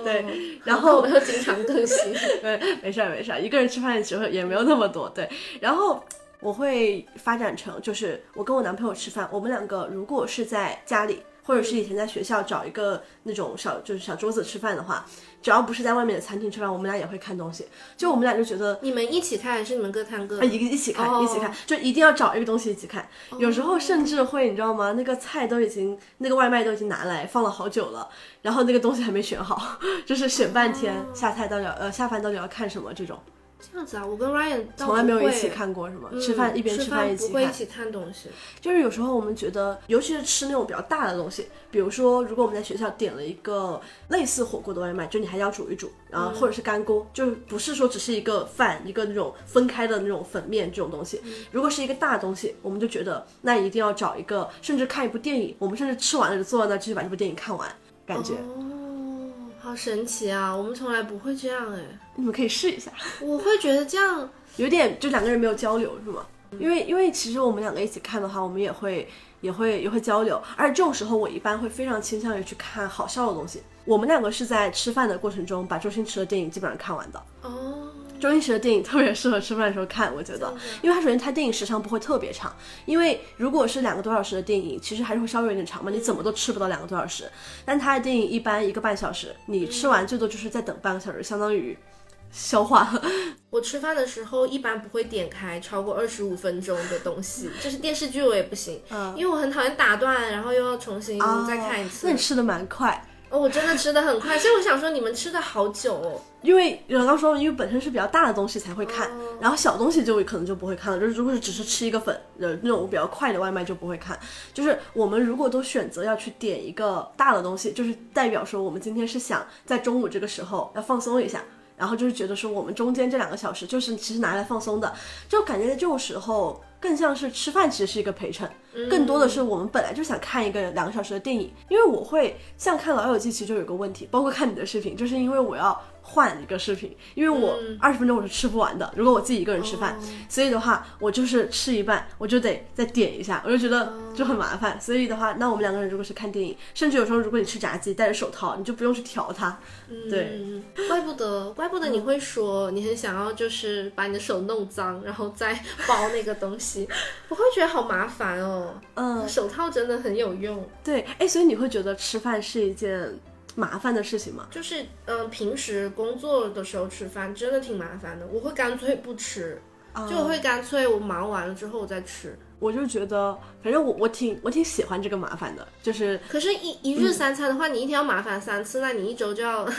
对 然后我要经常更新。对，没事儿没事儿，一个人吃饭的时候也没有那么多。对，然后我会发展成，就是我跟我男朋友吃饭，我们两个如果是在家里。或者是以前在学校找一个那种小就是小桌子吃饭的话，只要不是在外面的餐厅吃饭，我们俩也会看东西。就我们俩就觉得你们一起看还是你们各看各啊，的？一个一起看，哦一起看，就一定要找一个东西一起看。有时候甚至会，你知道吗？那个菜都已经，那个外卖都已经拿来放了好久了，然后那个东西还没选好，就是选半天，下菜到底要呃下饭到底要看什么这种，这样子啊，我跟 Ryan 从来没有一起看过是吗？嗯吃饭一边吃吃饭一起看不会一。起看东西。就是有时候我们觉得，尤其是吃那种比较大的东西，比如说，如果我们在学校点了一个类似火锅的外卖，就你还要煮一煮，然后或者是干锅，就不是说只是一个饭，一个那种分开的那种粉面这种东西。如果是一个大东西，我们就觉得那一定要找一个，甚至看一部电影，我们甚至吃完了就坐在那继续把这部电影看完，感觉、哦，好神奇啊！我们从来不会这样哎，你们可以试一下。我会觉得这样有点就两个人没有交流是吗？因为因为其实我们两个一起看的话，我们也会也会也会交流，而这种时候我一般会非常倾向于去看好笑的东西。我们两个是在吃饭的过程中把周星驰的电影基本上看完的。哦。周星驰的电影特别适合吃饭的时候看，我觉得，因为他首先他电影时长不会特别长，因为如果是两个多小时的电影，其实还是会稍微有点长嘛，你怎么都吃不到两个多小时。但他的电影一般一个半小时，你吃完最多就是再等半个小时，相当于消化。我吃饭的时候一般不会点开超过二十五分钟的东西，就是电视剧我也不行，因为我很讨厌打断，然后又要重新再看一次。那你吃的蛮快。哦，我真的吃的很快，所以我想说你们吃的好久哦。因为刚刚说，因为本身是比较大的东西才会看，然后小东西就可能就不会看了。就是如果是只是吃一个粉的那种比较快的外卖就不会看。就是我们如果都选择要去点一个大的东西，就是代表说我们今天是想在中午这个时候要放松一下。然后就是觉得说，我们中间这两个小时就是其实拿来放松的，就感觉在这种时候更像是吃饭，其实是一个陪衬，更多的是我们本来就想看一个两个小时的电影。因为我会像看《老友记》，其实就有个问题，包括看你的视频，就是因为我要换一个视频，因为我二十分钟我是吃不完的，如果我自己一个人吃饭，所以的话我就是吃一半，我就得再点一下，我就觉得就很麻烦。所以的话，那我们两个人如果是看电影，甚至有时候如果你吃炸鸡戴着手套，你就不用去调它，对。嗯，怪不得，怪不得你会说你很想要，就是把你的手弄脏，然后再包那个东西，我会觉得好麻烦哦。嗯，手套真的很有用，对，哎，所以你会觉得吃饭是一件麻烦的事情吗？就是嗯、呃平时工作的时候吃饭真的挺麻烦的，我会干脆不吃，就我会干脆我忙完了之后我再吃。我就觉得，反正我我挺我挺喜欢这个麻烦的，就是可是一，一日三餐的话，你一天要麻烦三次，那你一周就要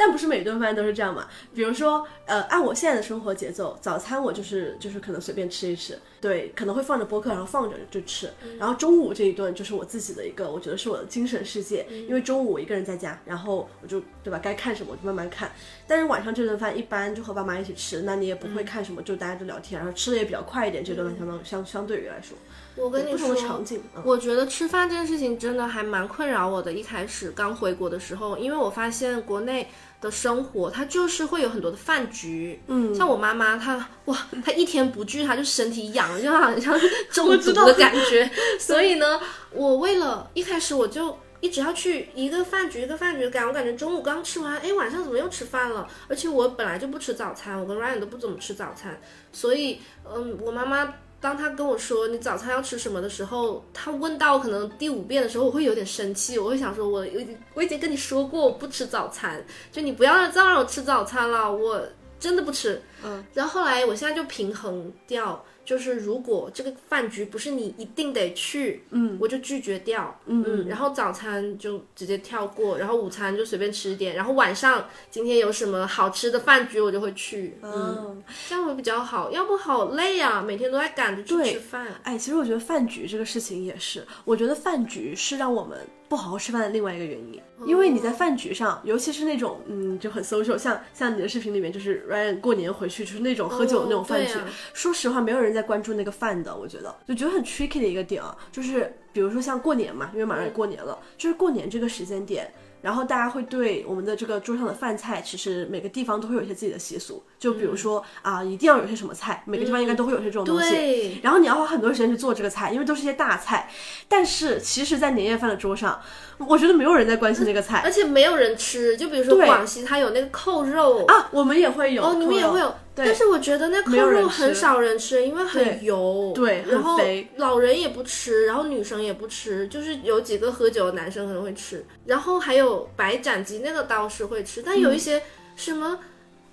但不是每顿饭都是这样嘛。比如说，呃，按我现在的生活节奏，早餐我就是就是可能随便吃一吃，对，可能会放着播客，然后放着就吃。然后中午这一顿就是我自己的一个，我觉得是我的精神世界，因为中午我一个人在家，然后我就对吧，该看什么我就慢慢看。但是晚上这顿饭一般就和爸妈一起吃，那你也不会看什么，就大家就聊天，然后吃的也比较快一点。这顿饭相当相相对于来说，我跟你说场景，嗯我觉得吃饭这件事情真的还蛮困扰我的。一开始刚回国的时候，因为我发现国内的生活它就是会有很多的饭局，嗯，像我妈妈她哇，她一天不聚，她就身体痒，就好像 中毒的感觉。所以呢，我为了一开始我就。一直要去一个饭局一个饭局赶，我感觉中午刚吃完，哎，晚上怎么又吃饭了？而且我本来就不吃早餐，我跟 Ryan 都不怎么吃早餐，所以，嗯，我妈妈当他跟我说你早餐要吃什么的时候，他问到可能第五遍的时候，我会有点生气，我会想说，我已经我已经跟你说过我不吃早餐，就你不要再让我吃早餐了，我真的不吃。嗯，然后后来我现在就平衡掉。就是如果这个饭局不是你一定得去，嗯，我就拒绝掉，嗯，然后早餐就直接跳过，然后午餐就随便吃一点，然后晚上今天有什么好吃的饭局我就会去，嗯，这样会比较好，要不好累啊，每天都在赶着去吃饭。哎，其实我觉得饭局这个事情也是，我觉得饭局是让我们不好好吃饭的另外一个原因，因为你在饭局上，尤其是那种嗯就很 social，像像你的视频里面就是 Ryan 过年回去就是那种喝酒的那种饭局，哦啊。说实话没有人在关注那个饭的，我觉得。就觉得很 tricky 的一个点啊，就是比如说像过年嘛，因为马上也过年了，就是过年这个时间点。然后大家会对我们的这个桌上的饭菜，其实每个地方都会有一些自己的习俗，就比如说、啊，一定要有些什么菜，每个地方应该都会有些这种东西。对，然后你要花很多时间去做这个菜，因为都是一些大菜。但是其实，在年夜饭的桌上，我觉得没有人在关心这个菜而且没有人吃，就比如说广西它有那个扣肉，啊。我们也会有，哦，你们也会有。有，但是我觉得那扣肉很少人吃，因为很油，对然后很肥老人也不吃，然后女生也不吃，就是有几个喝酒的男生可能会吃，然后还有白斩鸡那个倒是会吃，但嗯有一些什么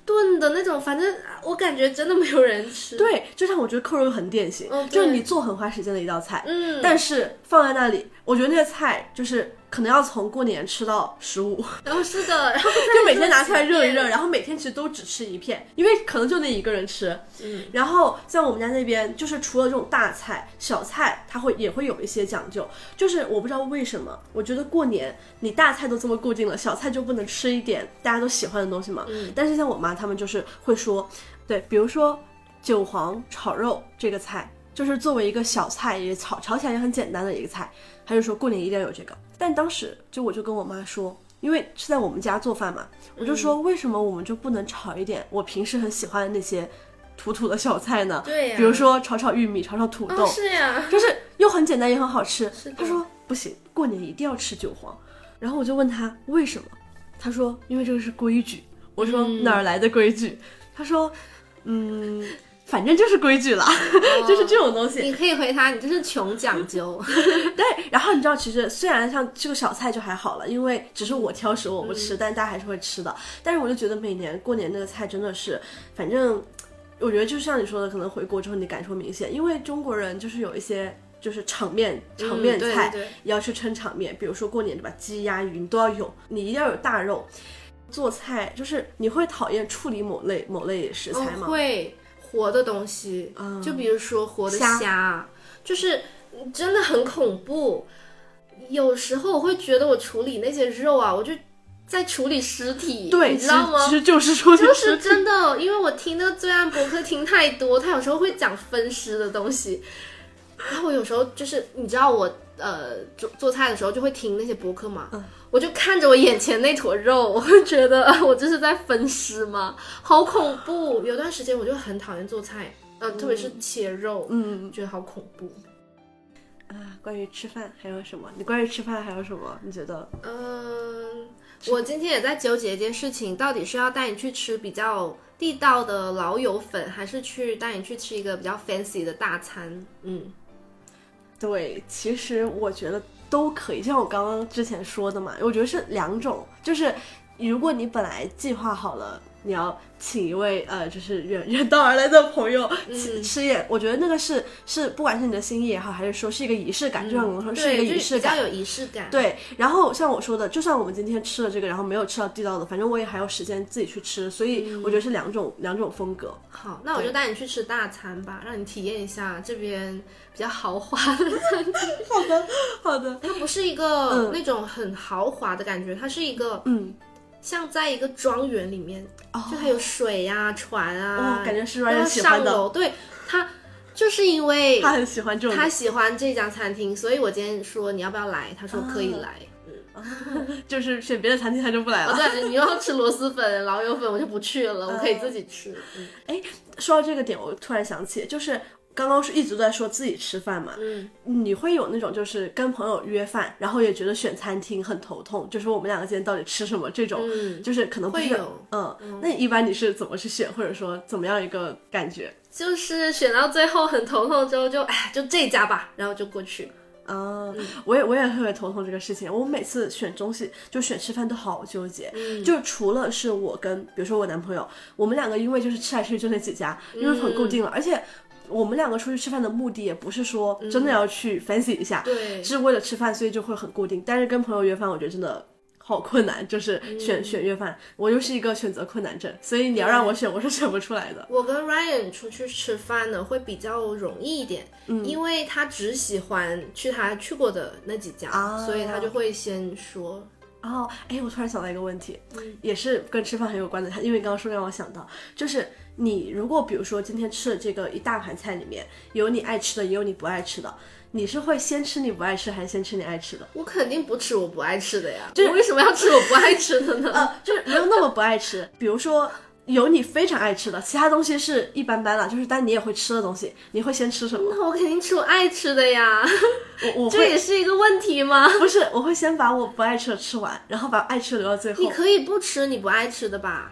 炖的那种，反正我感觉真的没有人吃。，对，就像我觉得扣肉很典型，嗯就是你做很花时间的一道菜，嗯，但是放在那里，我觉得那个菜就是可能要从过年吃到十五，然后是的，然后就每天拿出来热一热，然后每天其实都只吃一片，因为可能就那一个人吃。嗯，然后像我们家那边，就是除了这种大菜、小菜，它会也会有一些讲究。就是我不知道为什么，我觉得过年你大菜都这么固定了，小菜就不能吃一点大家都喜欢的东西嘛。嗯但是像我妈他们就是会说，对，比如说韭黄炒肉这个菜，就是作为一个小菜，也炒炒起来也很简单的一个菜，她就说过年一定要有这个。但当时就我就跟我妈说。因为是在我们家做饭嘛，我就说为什么我们就不能炒一点我平时很喜欢的那些土土的小菜呢？对呀比如说炒炒玉米、炒炒土豆，哦是呀，就是又很简单也很好吃是的。他说不行，过年一定要吃韭黄。然后我就问他为什么，他说因为这个是规矩。我说、嗯哪儿来的规矩？他说嗯，反正就是规矩了，就是这种东西。你可以回他，你就是穷讲究。对，然后你知道，其实虽然像这个小菜就还好了，因为只是我挑食我不吃，但大家还是会吃的。但是我就觉得每年过年那个菜真的是，反正我觉得就像你说的，可能回国之后你感受明显，因为中国人就是有一些。就是场面场面嗯对菜、对对也要去撑场面，比如说过年对吧，鸡鸭鱼你都要有，你一定要有大肉。做菜就是你会讨厌处理某类某类食材吗？哦、会活的东西，嗯。就比如说活的虾。虾，就是真的很恐怖。有时候我会觉得我处理那些肉啊，我就在处理尸体，对，你知道吗？其？实就是说就是真的，因为我听那个罪案博客听太多，他有时候会讲分尸的东西，然后我有时候就是你知道我呃做做菜的时候就会听那些博客嘛，嗯我就看着我眼前那坨肉，我会觉得呃 我这是在分尸吗？好恐怖！有段时间我就很讨厌做菜，呃，特别是切肉，嗯觉得好恐怖。啊，关于吃饭还有什么？你关于吃饭还有什么？你觉得？嗯，我今天也在纠结一件事情，到底是要带你去吃比较地道的老友粉，还是去带你去吃一个比较 fancy 的大餐？嗯，对，其实我觉得都可以，像我刚刚之前说的嘛，我觉得是两种，就是如果你本来计划好了。你要请一位呃，就是远远道而来的朋友吃、嗯吃宴，我觉得那个是是，不管是你的心意也好，还是说是一个仪式感，就像我们说是一个仪式感。比较有仪式感。对，然后像我说的，就算我们今天吃了这个，然后没有吃到地道的，反正我也还有时间自己去吃，所以我觉得是两种、两种风格。好，那我就带你去吃大餐吧，让你体验一下这边比较豪华的。好的，好的，它不是一个那种很豪华的感觉，它是一个嗯，像在一个庄园里面，就它有水呀、船啊，哦感觉是让他喜欢的上楼。对他，就是因为他很喜欢这种他喜欢这家餐厅，所以我今天说你要不要来，他说可以啊来。就是选别的餐厅他就不来了。哦，对，你又要吃螺蛳粉、老友粉，我就不去了，我可以自己吃。嗯说到这个点，我突然想起，就是刚刚是一直都在说自己吃饭嘛，嗯，你会有那种就是跟朋友约饭，然后也觉得选餐厅很头痛，就是我们两个今天到底吃什么这种，嗯。就是可能会有。嗯，那一般你是怎么去选，或者说怎么样一个感觉？就是选到最后很头痛之后就，哎，就这家吧，然后就过去。啊、我也我也特别头痛这个事情。我每次选东西就选吃饭都好纠结，嗯。就除了是我跟比如说我男朋友，我们两个因为就是吃来吃去就那几家，因为很固定了，而且我们两个出去吃饭的目的也不是说真的要去 fancy 一下，对是为了吃饭，所以就会很固定。但是跟朋友约饭，我觉得真的。好困难，就是选、选约饭，我又是一个选择困难症，所以你要让我选，我是选不出来的。我跟 Ryan 出去吃饭呢，会比较容易一点，嗯因为他只喜欢去他去过的那几家，啊所以他就会先说，哦，哎，我突然想到一个问题，嗯也是跟吃饭很有关的。因为刚刚说让我想到，就是你如果比如说今天吃的这个一大盘菜里面有你爱吃的，也有你不爱吃的，你是会先吃你不爱吃，还是先吃你爱吃的？我肯定不吃我不爱吃的呀，我为什么要吃我不爱吃的呢？呃，就是没有那么不爱吃，比如说。有你非常爱吃的，其他东西是一般般了，就是但你也会吃的东西，你会先吃什么？那我肯定吃我爱吃的呀，我我 这也是一个问题吗？不是，我会先把我不爱吃的吃完，然后把爱吃的留到最后你。可以不吃你不爱吃的吧？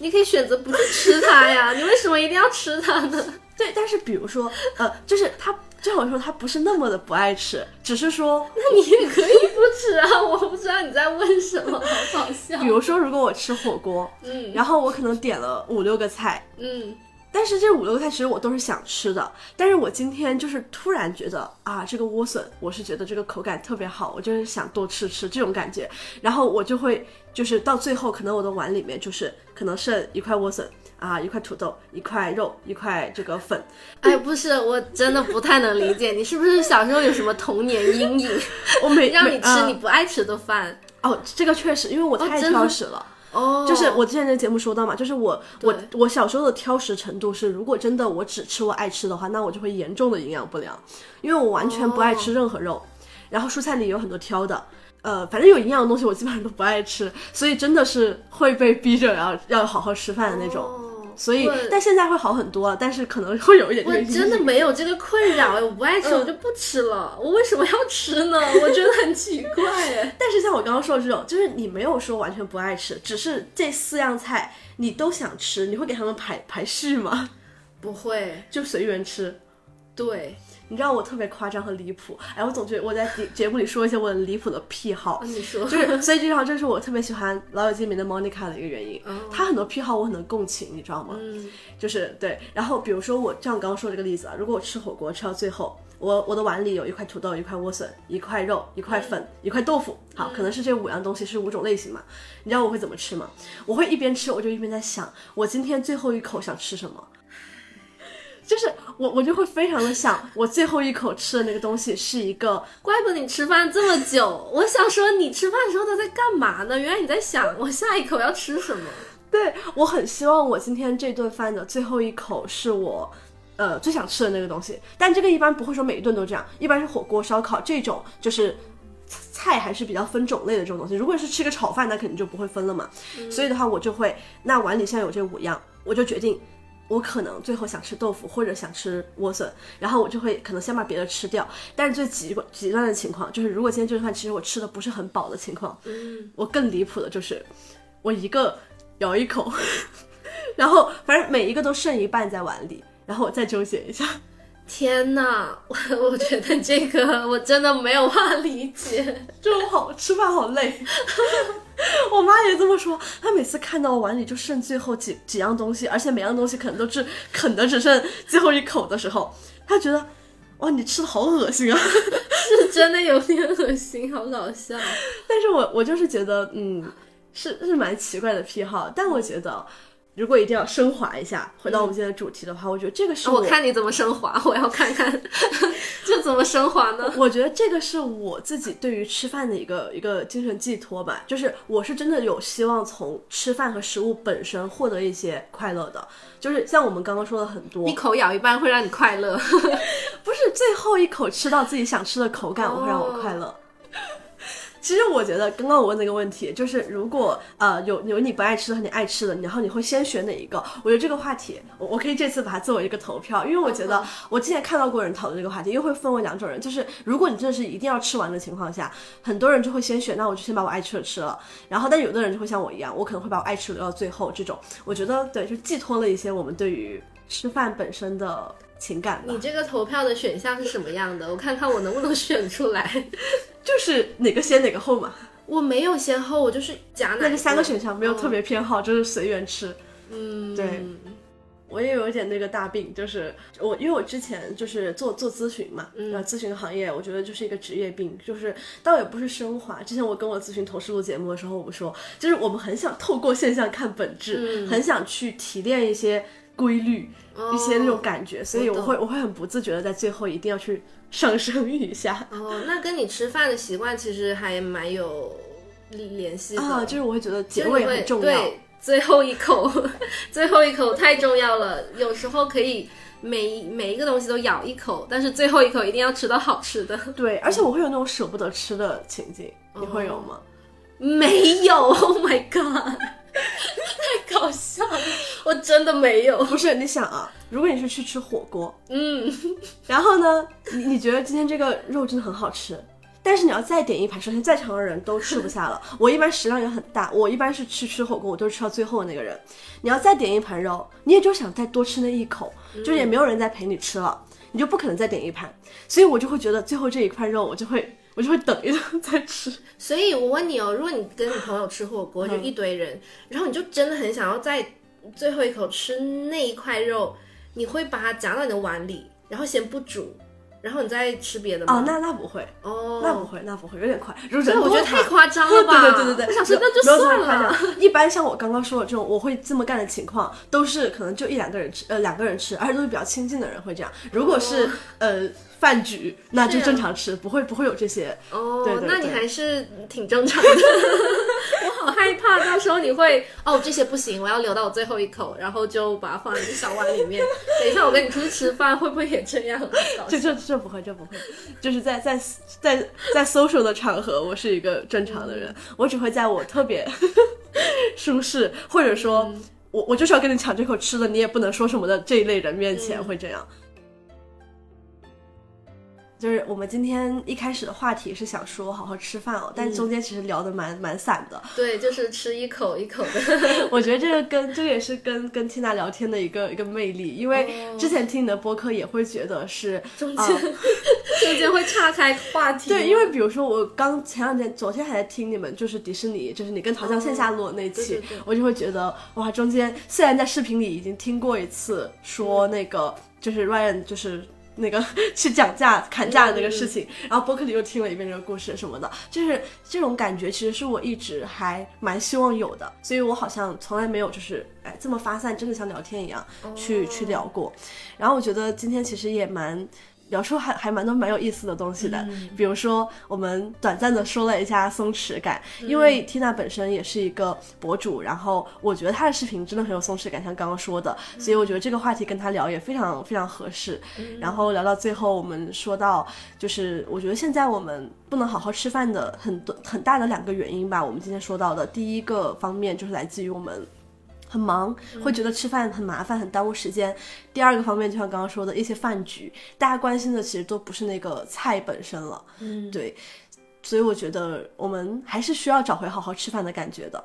你可以选择不去吃它呀，你为什么一定要吃它呢？对，但是比如说，呃，就是他就好像说他不是那么的不爱吃，只是说，那你也可以不吃啊，我不知道你在问什么，好搞笑。比如说，如果我吃火锅，嗯。然后我可能点了五六个菜，嗯，但是这五六个菜其实我都是想吃的，但是我今天就是突然觉得啊，这个莴笋我是觉得这个口感特别好，我就是想多吃吃这种感觉，然后我就会就是到最后可能我的碗里面就是可能剩一块莴笋啊，一块土豆，一块肉，一块这个粉，哎，不是，我真的不太能理解，你是不是小时候有什么童年阴影，我没 让你吃你不爱吃的饭？哦，这个确实因为我太挑食了。哦，就是我之前在节目说到嘛，就是我我我小时候的挑食程度是，如果真的我只吃我爱吃的话，那我就会严重的营养不良，因为我完全不爱吃任何肉，然后蔬菜里有很多挑的，呃，反正有营养的东西我基本上都不爱吃，所以真的是会被逼着要要好好吃饭的那种。哦所以，但现在会好很多了，但是可能会有一点这我真的没有这个困扰哎，我不爱吃嗯我就不吃了，我为什么要吃呢？我觉得很奇怪哎。但是像我刚刚说的这种，就是你没有说完全不爱吃，只是这四样菜你都想吃，你会给他们排排序吗？不会，就随缘吃。对，你知道我特别夸张和离谱，哎，我总觉得我在节节目里说一些我很离谱的癖好啊，，你说，就是所以这好这是我特别喜欢《老友记》里面的 Monica 的一个原因。哦她很多癖好我很能共情，你知道吗？嗯就是对，然后比如说我像我刚刚说这个例子啊，如果我吃火锅吃到最后，我我的碗里有一块土豆、一块莴笋、一块肉、一块粉、一块豆腐，好，可能是这五样东西是五种类型嘛。你知道我会怎么吃吗？我会一边吃我就一边在想，我今天最后一口想吃什么。就是我，我就会非常的想，我最后一口吃的那个东西是一个怪不得你吃饭这么久。我想说，你吃饭的时候都在干嘛呢？原来你在想我下一口要吃什么。对我很希望我今天这顿饭的最后一口是我，呃，最想吃的那个东西。但这个一般不会说每一顿都这样，一般是火锅、烧烤这种，就是菜还是比较分种类的这种东西。如果是吃个炒饭，那肯定就不会分了嘛。所以的话，我就会，那碗里现在有这五样，我就决定。我可能最后想吃豆腐或者想吃莴笋，然后我就会可能先把别的吃掉。但是最极极端的情况就是，如果今天这顿饭其实我吃的不是很饱的情况，嗯，我更离谱的就是，我一个咬一口，然后反正每一个都剩一半在碗里，然后我再纠结一下。天呐，我 我觉得这个我真的没有办法理解。就我好吃饭好累。我妈也这么说，她每次看到我碗里就剩最后几几样东西，而且每样东西可能都是啃的只剩最后一口的时候，她觉得哇，你吃的好恶心啊！是真的有点恶心，好搞笑。但是我我就是觉得，嗯，是是蛮奇怪的癖好，但我觉得。如果一定要升华一下，回到我们今天的主题的话，我觉得这个是我看你怎么升华，我要看看 这怎么升华呢？我觉得这个是我自己对于吃饭的一个一个精神寄托吧，就是我是真的有希望从吃饭和食物本身获得一些快乐的，就是像我们刚刚说的很多一，口咬一半会让你快乐。不是最后一口吃到自己想吃的口感，我会让我快乐。其实我觉得刚刚我问那个问题，就是如果呃有有你不爱吃的和你爱吃的，然后你会先选哪一个？我觉得这个话题，我我可以这次把它作为一个投票，因为我觉得我之前看到过人讨论这个话题，因为会分为两种人，就是如果你真的是一定要吃完的情况下，很多人就会先选，那我就先把我爱吃的吃了，然后但有的人就会像我一样，我可能会把我爱吃留到最后，这种我觉得对，就寄托了一些我们对于吃饭本身的情感吧你。这个投票的选项是什么样的？我看看我能不能选出来。就是哪个先哪个后嘛，我没有先后，我就是夹哪那这三个个选项没有特别偏好，就是随缘吃。嗯，对我也有一点那个大病，就是我因为我之前就是做做咨询嘛，然后咨询行业我觉得就是一个职业病，就是倒也不是升华。之前我跟我咨询同事录节目的时候，我们说，就是我们很想透过现象看本质，很想去提炼一些规律，一些那种感觉，所以我会我会很不自觉的在最后一定要去上升一下。哦，那跟你吃饭的习惯其实还蛮有联系的啊，就是我会觉得结尾很重要。对，最后一口，最后一口太重要了。有时候可以每每一个东西都咬一口，但是最后一口一定要吃到好吃的。对，而且我会有那种舍不得吃的情景，你会有吗？没有，Oh my god，太搞笑了，我真的没有。不是，你想啊，如果你是去吃火锅，嗯，然后呢，你你觉得今天这个肉真的很好吃，但是你要再点一盘，首先在场的人都吃不下了。我一般食量也很大，我一般是去吃火锅，我都是吃到最后的那个人。你要再点一盘肉，你也就想再多吃那一口，就也没有人再陪你吃了，你就不可能再点一盘。所以我就会觉得最后这一块肉，我就会我就会等一等再吃。所以我问你哦，如果你跟你朋友吃火锅，就一堆人，然后你就真的很想要在最后一口吃那一块肉，你会把它夹到你的碗里，然后先不煮，然后你再吃别的吗？哦，那那不会，哦，那不会，那不会，有点快。如果，人我觉得太夸张了吧？对对对对对，我想说那就算了。一般像我刚刚说的这种，我会这么干的情况，都是可能就一两个人吃，呃，两个人吃，而且都是比较亲近的人会这样。如果是、哦呃饭局，那就正常吃，不会不会有这些。哦，对对那你还是挺正常的。我好害怕，到时候你会哦，这些不行，我要留到我最后一口，然后就把它放在一个小碗里面。等一下我跟你出去吃饭，会不会也这样？这这这不会，这不会，就是在在在在 social 的场合，我是一个正常的人，我只会在我特别 舒适，或者说、我我就是要跟你抢这口吃的，你也不能说什么的这一类人面前、嗯会这样。就是我们今天一开始的话题是想说好好吃饭哦，但中间其实聊的蛮蛮散的。对，就是吃一口一口的。我觉得这个跟这个也是跟跟 Tina 聊天的一个一个魅力，因为之前听你的播客也会觉得是中啊间、中间会岔开话题。对，因为比如说我刚前两天、昨天还在听你们就是迪士尼，就是你跟陶江线下录的那期，对对对我就会觉得哇，中间虽然在视频里已经听过一次说那个就是 Ryan 就是。那个去讲价砍价的那个事情，然后播客里又听了一遍这个故事什么的，就是这种感觉，其实是我一直还蛮希望有的，所以我好像从来没有就是哎这么发散，真的像聊天一样去、去聊过。然后我觉得今天其实也蛮聊出还还蛮多蛮有意思的东西的，比如说我们短暂的说了一下松弛感，因为 Tina 本身也是一个博主，然后我觉得她的视频真的很有松弛感，像刚刚说的，所以我觉得这个话题跟她聊也非常非常合适。然后聊到最后，我们说到就是我觉得现在我们不能好好吃饭的很多很大的两个原因吧，我们今天说到的。第一个方面就是来自于我们。很忙，会觉得吃饭很麻烦，很耽误时间。第二个方面，就像刚刚说的一些饭局，大家关心的其实都不是那个菜本身了，嗯，对。所以我觉得我们还是需要找回好好吃饭的感觉的，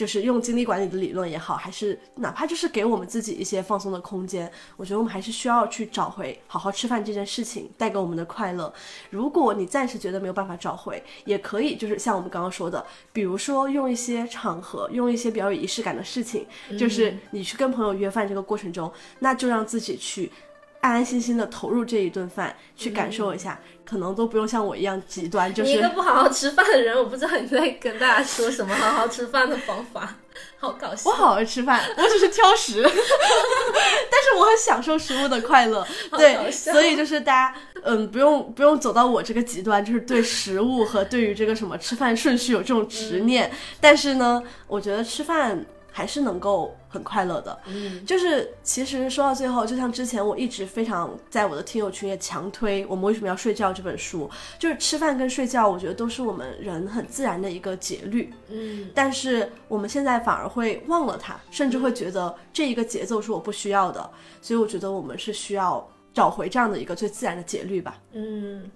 就是用精力管理的理论也好，还是哪怕就是给我们自己一些放松的空间，我觉得我们还是需要去找回好好吃饭这件事情带给我们的快乐。如果你暂时觉得没有办法找回，也可以就是像我们刚刚说的，比如说用一些场合，用一些比较有仪式感的事情，就是你去跟朋友约饭这个过程中，那就让自己去安安心心的投入这一顿饭，去感受一下，可能都不用像我一样极端，就是你一个不好好吃饭的人，我不知道你在跟大家说什么好好吃饭的方法，好搞笑。我好好吃饭，我只是挑食，但是我很享受食物的快乐。对，所以就是大家，嗯，不用不用走到我这个极端，就是对食物和对于这个什么吃饭顺序有这种执念。但是呢，我觉得吃饭还是能够很快乐的。嗯，就是其实说到最后，就像之前我一直非常在我的听友群也强推《我们为什么要睡觉》这本书，就是吃饭跟睡觉，我觉得都是我们人很自然的一个节律。嗯，但是我们现在反而会忘了它，甚至会觉得这一个节奏是我不需要的，所以我觉得我们是需要找回这样的一个最自然的节律吧。嗯，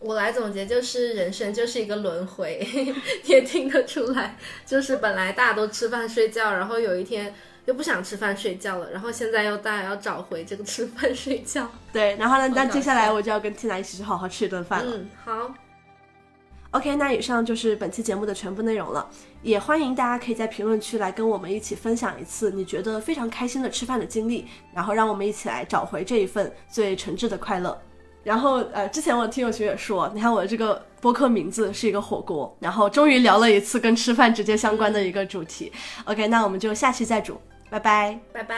我来总结就是人生就是一个轮回，你 也听得出来，就是本来大家都吃饭睡觉，然后有一天又不想吃饭睡觉了，然后现在又大家要找回这个吃饭睡觉。对，然后呢，那接下来我就要跟 Tina 一起去好好吃一顿饭了。嗯，好，OK，那以上就是本期节目的全部内容了。也欢迎大家可以在评论区来跟我们一起分享一次你觉得非常开心的吃饭的经历，然后让我们一起来找回这一份最诚挚的快乐。然后呃，之前我的听友群也说，你看我这个播客名字是一个火锅，然后终于聊了一次跟吃饭直接相关的一个主题。OK，那我们就下期再煮，拜拜。拜拜。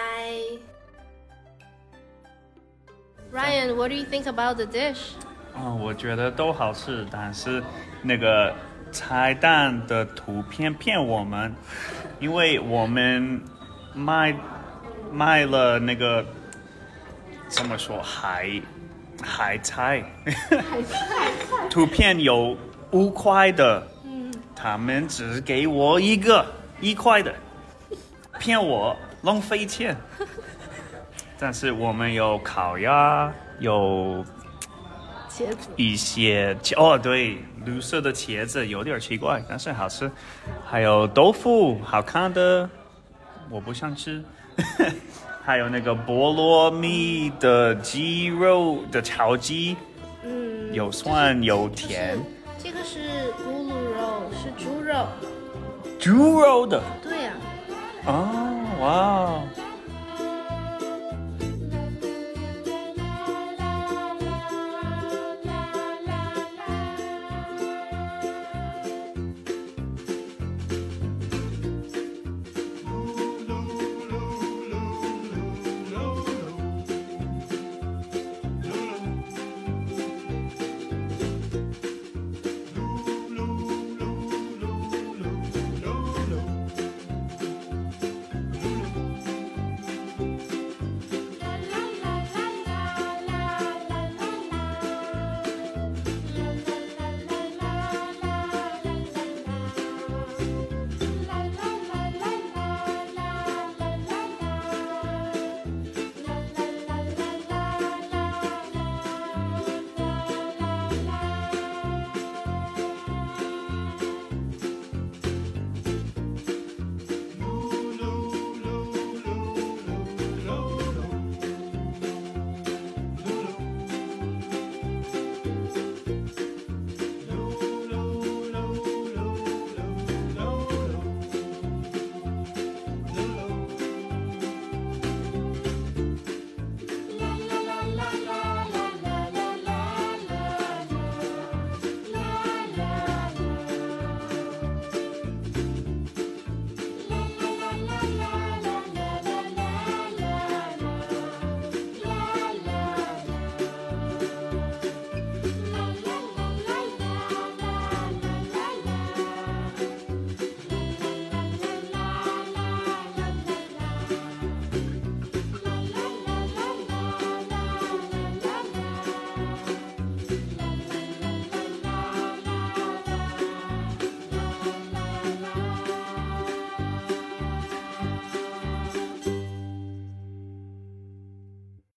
Ryan, what do you think about the dish? 啊、我觉得都好吃，但是那个菜单的图片骗我们，因为我们卖卖了那个怎么说海海菜，图片有五块的，他们只给我一个一块的，骗我浪费钱。但是我们有烤鸭，有茄子，一些哦，对，绿色的茄子有点奇怪，但是好吃。还有豆腐，好看的，我不想吃。还有那个菠萝蜜的鸡肉的炒鸡，嗯，有酸有甜，这个是咕噜肉，是猪肉。猪肉的。对呀、哦，哇哦，